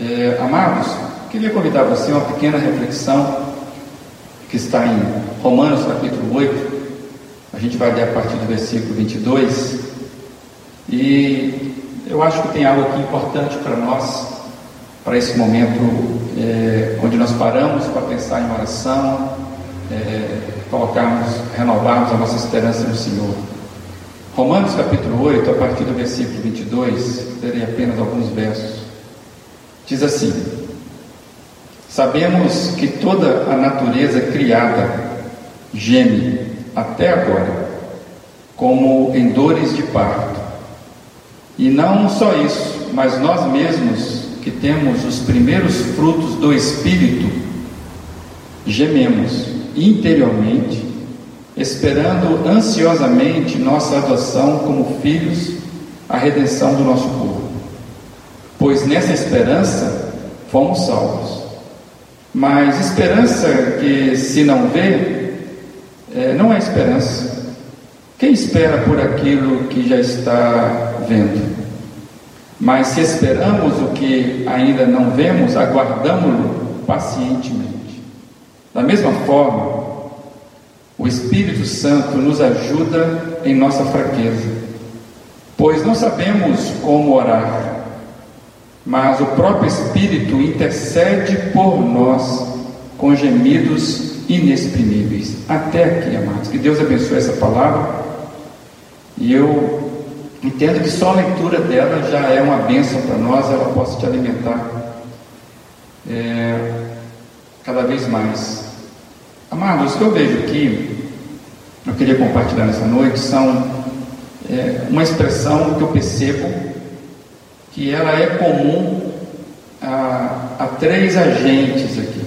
É, amados, queria convidar você a uma pequena reflexão que está em Romanos capítulo 8. A gente vai ler a partir do versículo 22. E eu acho que tem algo aqui importante para nós, para esse momento é, onde nós paramos para pensar em oração, é, colocarmos, renovarmos a nossa esperança no Senhor. Romanos capítulo 8, a partir do versículo 22, terei apenas alguns versos. Diz assim: Sabemos que toda a natureza criada geme até agora, como em dores de parto. E não só isso, mas nós mesmos, que temos os primeiros frutos do Espírito, gememos interiormente, esperando ansiosamente nossa adoção como filhos, a redenção do nosso. Pois nessa esperança fomos salvos. Mas esperança que se não vê, é, não é esperança. Quem espera por aquilo que já está vendo? Mas se esperamos o que ainda não vemos, aguardamos-lo pacientemente. Da mesma forma, o Espírito Santo nos ajuda em nossa fraqueza, pois não sabemos como orar, mas o próprio Espírito intercede por nós com gemidos inexprimíveis. Até aqui, amados. Que Deus abençoe essa palavra. E eu entendo que só a leitura dela já é uma bênção para nós, ela possa te alimentar é, cada vez mais. Amados, o que eu vejo aqui, eu queria compartilhar nessa noite, são é, uma expressão que eu percebo que ela é comum a, a três agentes aqui.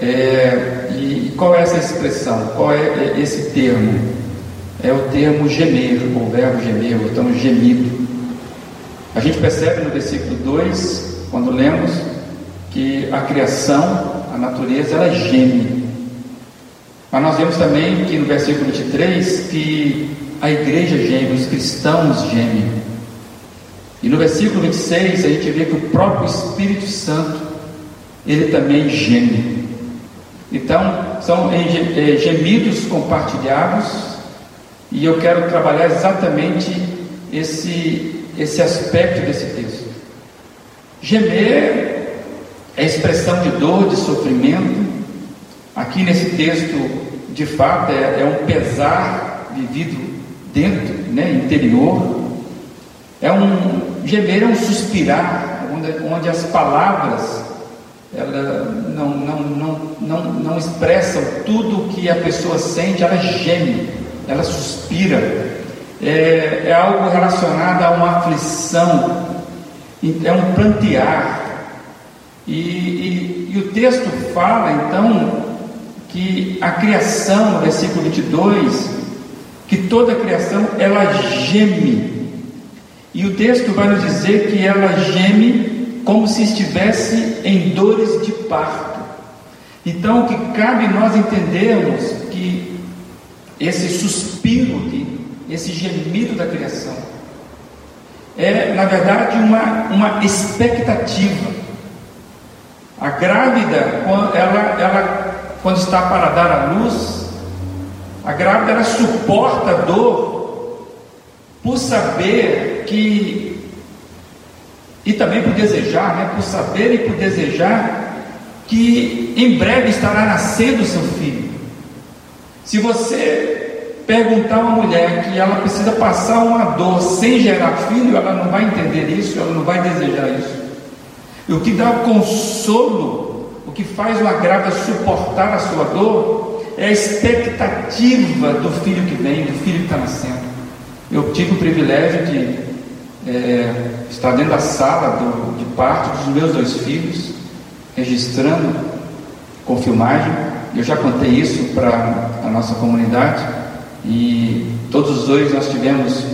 É, e qual é essa expressão? Qual é esse termo? É o termo gemer, o verbo gemer, o termo gemido. A gente percebe no versículo 2, quando lemos, que a criação a natureza ela geme. Mas nós vemos também que no versículo 23 que a igreja geme, os cristãos gemem. E no versículo 26 a gente vê que o próprio Espírito Santo ele também geme. Então, são eh, gemidos compartilhados, e eu quero trabalhar exatamente esse, esse aspecto desse texto. Gemer é expressão de dor, de sofrimento. Aqui nesse texto, de fato, é, é um pesar vivido dentro, né, interior. É um gemer, é um suspirar, onde, onde as palavras ela não, não, não, não, não expressam tudo o que a pessoa sente, ela geme, ela suspira. É, é algo relacionado a uma aflição, é um plantear, e, e, e, o texto fala então que a criação, versículo 22, que toda a criação ela geme. E o texto vai nos dizer que ela geme como se estivesse em dores de parto. Então, o que cabe nós entendermos que esse suspiro, esse gemido da criação, é na verdade uma, uma expectativa a grávida, ela, ela, quando está para dar à luz, a grávida ela suporta a dor por saber que, e também por desejar, né, por saber e por desejar que em breve estará nascendo seu filho. Se você perguntar a uma mulher que ela precisa passar uma dor sem gerar filho, ela não vai entender isso, ela não vai desejar isso. E o que dá consolo, o que faz uma grávida suportar a sua dor, é a expectativa do filho que vem, do filho que está nascendo. Eu tive o privilégio de é, estar dentro da sala do, de parto dos meus dois filhos, registrando com filmagem. Eu já contei isso para a nossa comunidade e todos os dois nós tivemos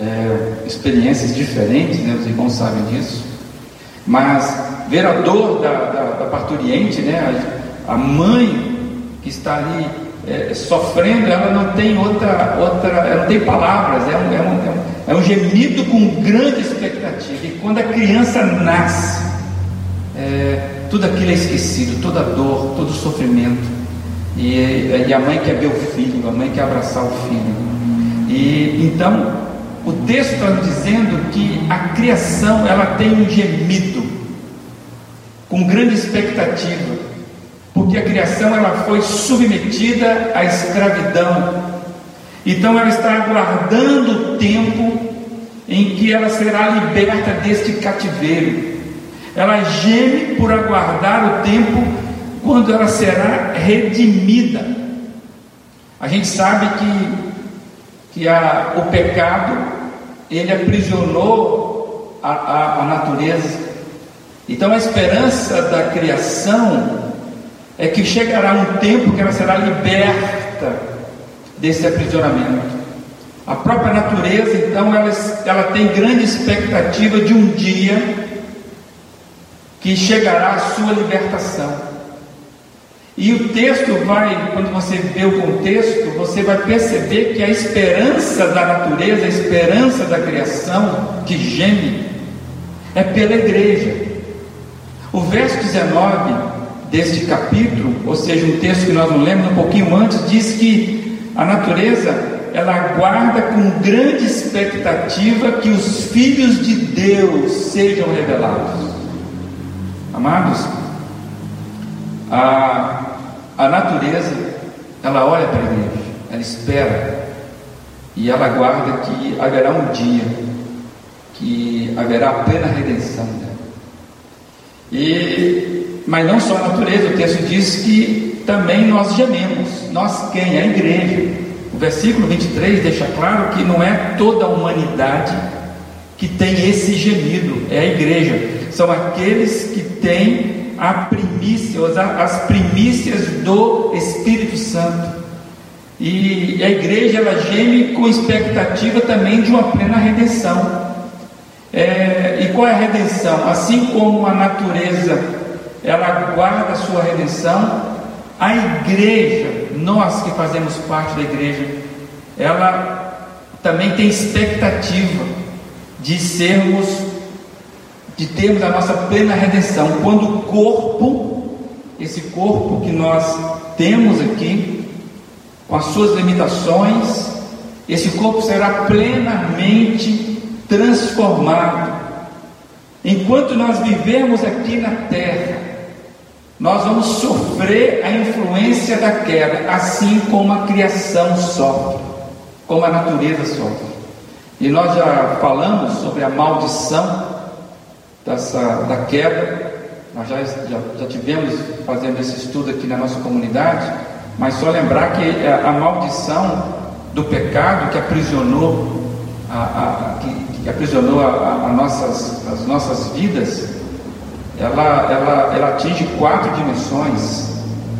é, experiências diferentes, né? os irmãos sabem disso. Mas ver a dor da, da, da parturiente, né? A, a mãe que está ali é, sofrendo, ela não tem outra, outra, ela não tem palavras, é um, é, um, é um gemido com grande expectativa. E quando a criança nasce, é, tudo aquilo é esquecido, toda dor, todo sofrimento. E, e, a mãe quer ver o filho, a mãe quer abraçar o filho. E então o texto está dizendo que a criação ela tem um gemido com grande expectativa porque a criação ela foi submetida à escravidão. Então ela está aguardando o tempo em que ela será liberta deste cativeiro. Ela geme por aguardar o tempo quando ela será redimida. A gente sabe que, que a, o pecado ele aprisionou a, a, a natureza. Então a esperança da criação é que chegará um tempo que ela será liberta desse aprisionamento. A própria natureza, então, ela, ela tem grande expectativa de um dia que chegará a sua libertação. E o texto vai, quando você vê o contexto, você vai perceber que a esperança da natureza, a esperança da criação que geme, é pela igreja. O verso 19 deste capítulo, ou seja, um texto que nós não lemos um pouquinho antes, diz que a natureza ela aguarda com grande expectativa que os filhos de Deus sejam revelados. Amados, a, a natureza ela olha para a igreja, ela espera e ela aguarda que haverá um dia que haverá plena redenção dela. E mas não só a natureza, o texto diz que também nós gememos. Nós quem? A igreja. O versículo 23 deixa claro que não é toda a humanidade que tem esse gemido, é a igreja. São aqueles que têm a primícia, as primícias do Espírito Santo. E a igreja ela geme com expectativa também de uma plena redenção. É, e qual é a redenção? Assim como a natureza ela aguarda a sua redenção. A igreja, nós que fazemos parte da igreja, ela também tem expectativa de sermos, de termos a nossa plena redenção. Quando o corpo, esse corpo que nós temos aqui, com as suas limitações, esse corpo será plenamente transformado. Enquanto nós vivemos aqui na terra, nós vamos sofrer a influência da queda, assim como a criação sofre, como a natureza sofre. E nós já falamos sobre a maldição dessa, da queda, nós já, já, já tivemos fazendo esse estudo aqui na nossa comunidade, mas só lembrar que a, a maldição do pecado que aprisionou, a, a que, que, aprisionou a, nossas, as nossas vidas, ela, ela, ela atinge quatro dimensões.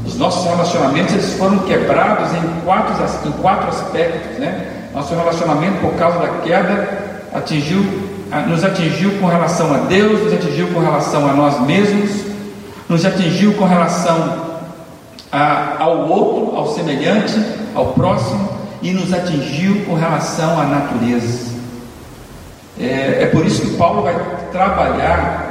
Os nossos relacionamentos eles foram quebrados em quatro, em quatro aspectos. Né? Nosso relacionamento, por causa da queda, atingiu, nos atingiu com relação a Deus, nos atingiu com relação a nós mesmos, nos atingiu com relação a, ao outro, ao semelhante, ao próximo, e nos atingiu com relação à natureza. É, é por isso que Paulo vai trabalhar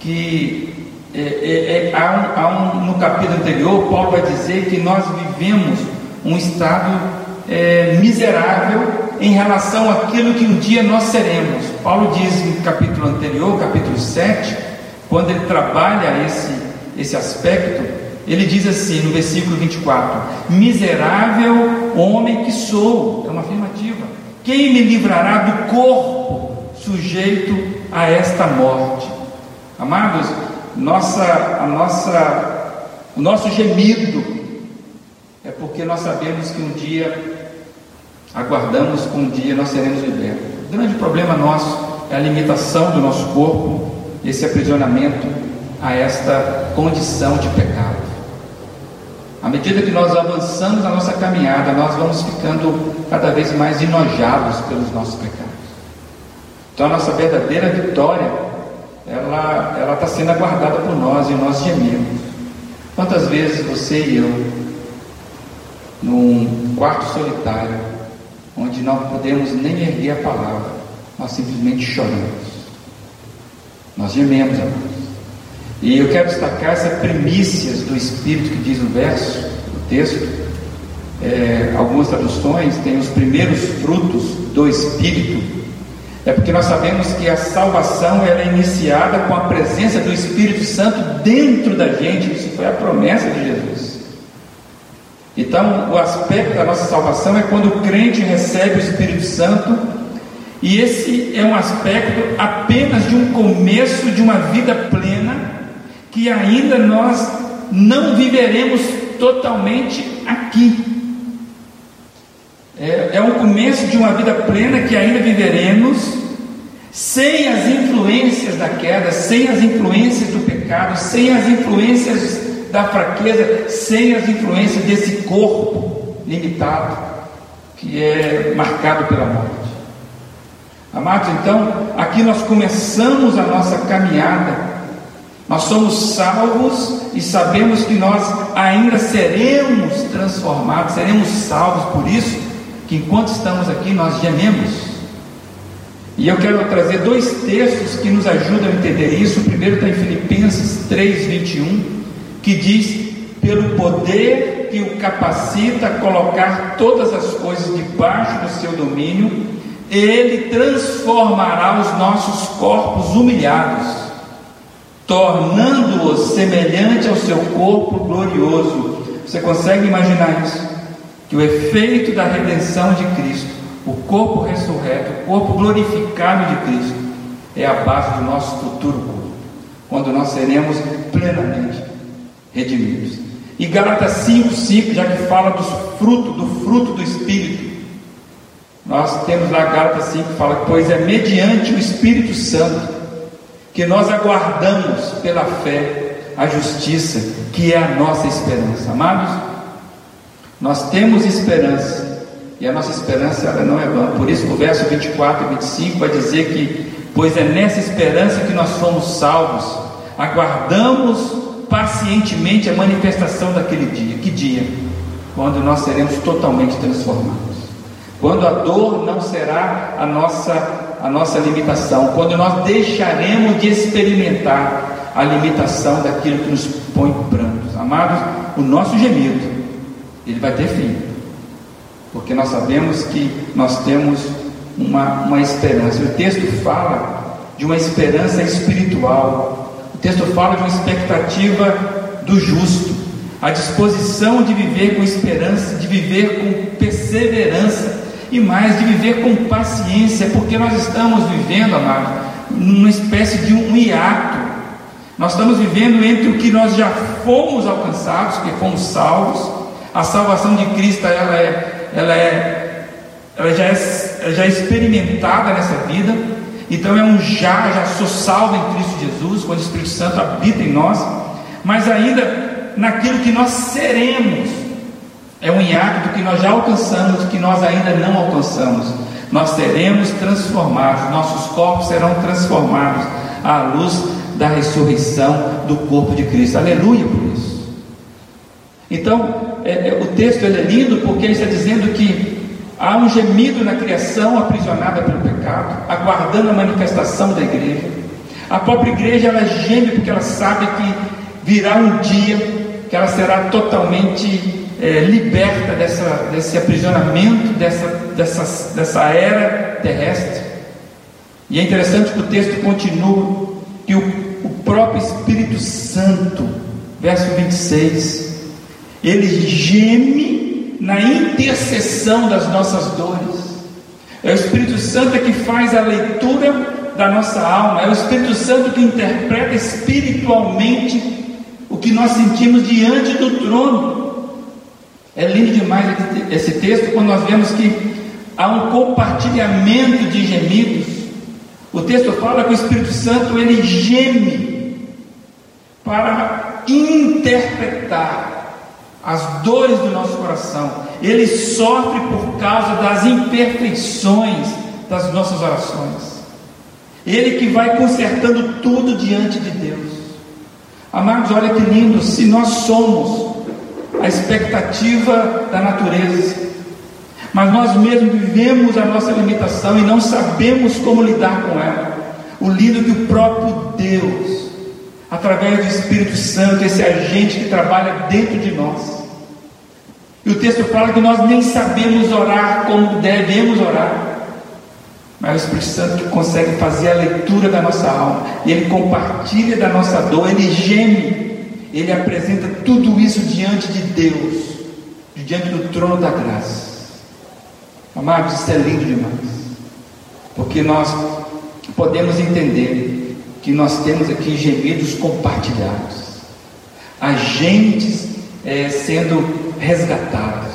que é, é, é, há há um, no capítulo anterior, Paulo vai dizer que nós vivemos um estado é, miserável em relação àquilo que um dia nós seremos. Paulo diz no capítulo anterior, capítulo 7, quando ele trabalha esse, esse aspecto, ele diz assim no versículo 24: Miserável homem que sou, é uma afirmativa, quem me livrará do corpo sujeito a esta morte? Amados, nossa, a nossa, o nosso gemido é porque nós sabemos que um dia, aguardamos que um dia nós seremos libertos. O grande problema nosso é a limitação do nosso corpo, esse aprisionamento a esta condição de pecado. À medida que nós avançamos na nossa caminhada, nós vamos ficando cada vez mais enojados pelos nossos pecados. Então, a nossa verdadeira vitória ela ela está sendo aguardada por nós e nós gememos. Quantas vezes você e eu num quarto solitário, onde não podemos nem erguer a palavra, nós simplesmente choramos. Nós gememos, amados. E eu quero destacar essas primícias do Espírito que diz o verso, o texto. É, algumas traduções têm os primeiros frutos do Espírito. É porque nós sabemos que a salvação é iniciada com a presença do Espírito Santo dentro da gente. Isso foi a promessa de Jesus. Então, o aspecto da nossa salvação é quando o crente recebe o Espírito Santo, e esse é um aspecto apenas de um começo de uma vida plena que ainda nós não viveremos totalmente aqui. É, é começo de uma vida plena que ainda viveremos sem as influências da queda, sem as influências do pecado, sem as influências da fraqueza, sem as influências desse corpo limitado que é marcado pela morte. Amados, então, aqui nós começamos a nossa caminhada nós somos salvos e sabemos que nós ainda seremos transformados, seremos salvos, por isso que enquanto estamos aqui nós gememos. E eu quero trazer dois textos que nos ajudam a entender isso. O primeiro está em Filipenses 3:21, que diz: "Pelo poder que o capacita a colocar todas as coisas debaixo do seu domínio, ele transformará os nossos corpos humilhados tornando-os semelhante ao seu corpo glorioso. Você consegue imaginar isso? Que o efeito da redenção de Cristo, o corpo ressurreto, o corpo glorificado de Cristo, é a base do nosso futuro corpo, quando nós seremos plenamente redimidos. E Gálatas 5,5, já que fala do fruto, do fruto do Espírito, nós temos lá Gálatas 5 que fala, pois é mediante o Espírito Santo que nós aguardamos pela fé a justiça, que é a nossa esperança. Amados, nós temos esperança, e a nossa esperança ela não é vã. Por isso, o verso 24 e 25 vai dizer que, pois é nessa esperança que nós fomos salvos, aguardamos pacientemente a manifestação daquele dia. Que dia? Quando nós seremos totalmente transformados. Quando a dor não será a nossa a nossa limitação, quando nós deixaremos de experimentar a limitação daquilo que nos põe prantos. Amados, o nosso gemido, ele vai ter fim, porque nós sabemos que nós temos uma, uma esperança. O texto fala de uma esperança espiritual, o texto fala de uma expectativa do justo, a disposição de viver com esperança, de viver com perseverança e mais de viver com paciência, porque nós estamos vivendo, amado, numa espécie de um hiato. Nós estamos vivendo entre o que nós já fomos alcançados, que fomos salvos. A salvação de Cristo ela é, ela é, ela já é, já é experimentada nessa vida. Então é um já, já sou salvo em Cristo Jesus, quando o Espírito Santo habita em nós. Mas ainda naquilo que nós seremos é um hiato do que nós já alcançamos, do que nós ainda não alcançamos. Nós seremos transformados, nossos corpos serão transformados à luz da ressurreição do corpo de Cristo. Aleluia por isso. Então, é, é, o texto é lindo porque ele está dizendo que há um gemido na criação aprisionada pelo pecado, aguardando a manifestação da igreja. A própria igreja ela geme porque ela sabe que virá um dia que ela será totalmente é, liberta dessa, desse aprisionamento, dessa, dessa, dessa era terrestre. E é interessante que o texto continua, que o, o próprio Espírito Santo, verso 26, ele geme na intercessão das nossas dores. É o Espírito Santo que faz a leitura da nossa alma, é o Espírito Santo que interpreta espiritualmente o que nós sentimos diante do trono. É lindo demais esse texto quando nós vemos que há um compartilhamento de gemidos. O texto fala que o Espírito Santo ele geme para interpretar as dores do nosso coração. Ele sofre por causa das imperfeições das nossas orações. Ele que vai consertando tudo diante de Deus. Amados, olha que lindo, se nós somos a expectativa da natureza. Mas nós mesmos vivemos a nossa limitação e não sabemos como lidar com ela. O lido que o próprio Deus, através do Espírito Santo, esse agente que trabalha dentro de nós. E o texto fala que nós nem sabemos orar como devemos orar. Mas o Espírito Santo que consegue fazer a leitura da nossa alma, e ele compartilha da nossa dor, ele geme, ele apresenta tudo isso diante de Deus, diante do trono da graça. Amados, isso é lindo demais, porque nós podemos entender que nós temos aqui gemidos compartilhados, agentes é, sendo resgatados.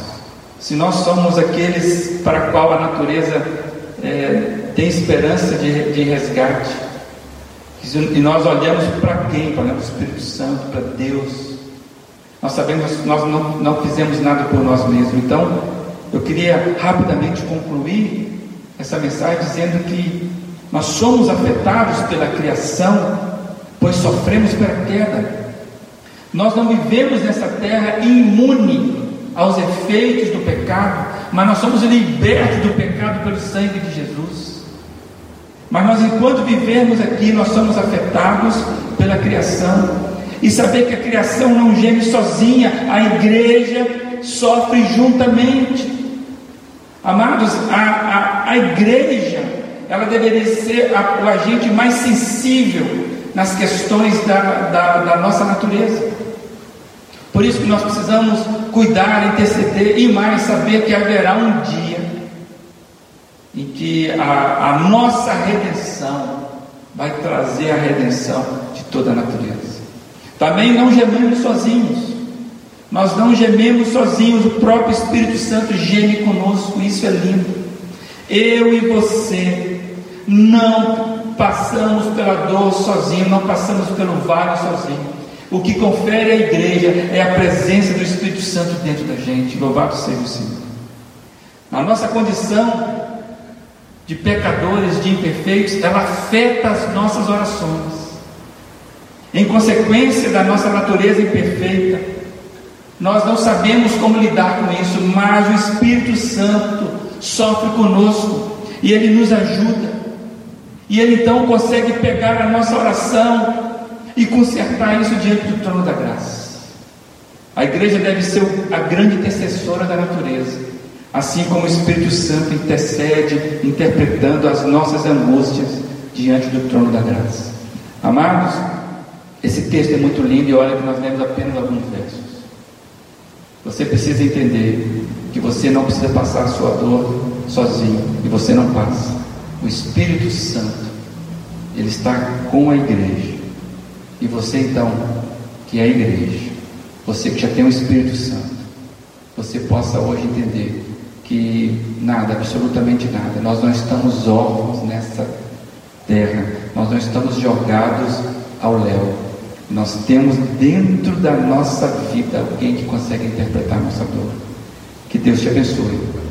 Se nós somos aqueles para qual a natureza é, tem esperança de, de resgate, e nós olhamos para quem? Para o Espírito Santo, para Deus. Nós sabemos que nós não, não fizemos nada por nós mesmos. Então, eu queria rapidamente concluir essa mensagem dizendo que nós somos afetados pela criação, pois sofremos pela queda. Nós não vivemos nessa terra imune aos efeitos do pecado, mas nós somos libertos do pecado pelo sangue de Jesus. Mas nós, enquanto vivemos aqui, nós somos afetados pela criação. E saber que a criação não geme sozinha, a igreja sofre juntamente. Amados, a, a, a igreja, ela deveria ser a, o agente mais sensível nas questões da, da, da nossa natureza. Por isso que nós precisamos cuidar, interceder e mais saber que haverá um dia em que a, a nossa redenção vai trazer a redenção de toda a natureza. Também não gememos sozinhos. Nós não gememos sozinhos, o próprio Espírito Santo geme conosco, isso é lindo. Eu e você não passamos pela dor sozinho, não passamos pelo vale sozinho. O que confere à igreja é a presença do Espírito Santo dentro da gente. Louvado seja o Senhor. A nossa condição de pecadores, de imperfeitos, ela afeta as nossas orações. Em consequência da nossa natureza imperfeita, nós não sabemos como lidar com isso, mas o Espírito Santo sofre conosco e ele nos ajuda. E ele então consegue pegar a nossa oração e consertar isso diante do trono da graça. A igreja deve ser a grande intercessora da natureza, assim como o Espírito Santo intercede, interpretando as nossas angústias diante do trono da graça. Amados, esse texto é muito lindo e olha que nós lemos apenas alguns versos. Você precisa entender que você não precisa passar a sua dor sozinho e você não passa. O Espírito Santo, ele está com a igreja. E você então, que é a igreja, você que já tem o Espírito Santo, você possa hoje entender que nada, absolutamente nada, nós não estamos órfãos nessa terra, nós não estamos jogados ao léu, nós temos dentro da nossa vida alguém que consegue interpretar a nossa dor. Que Deus te abençoe.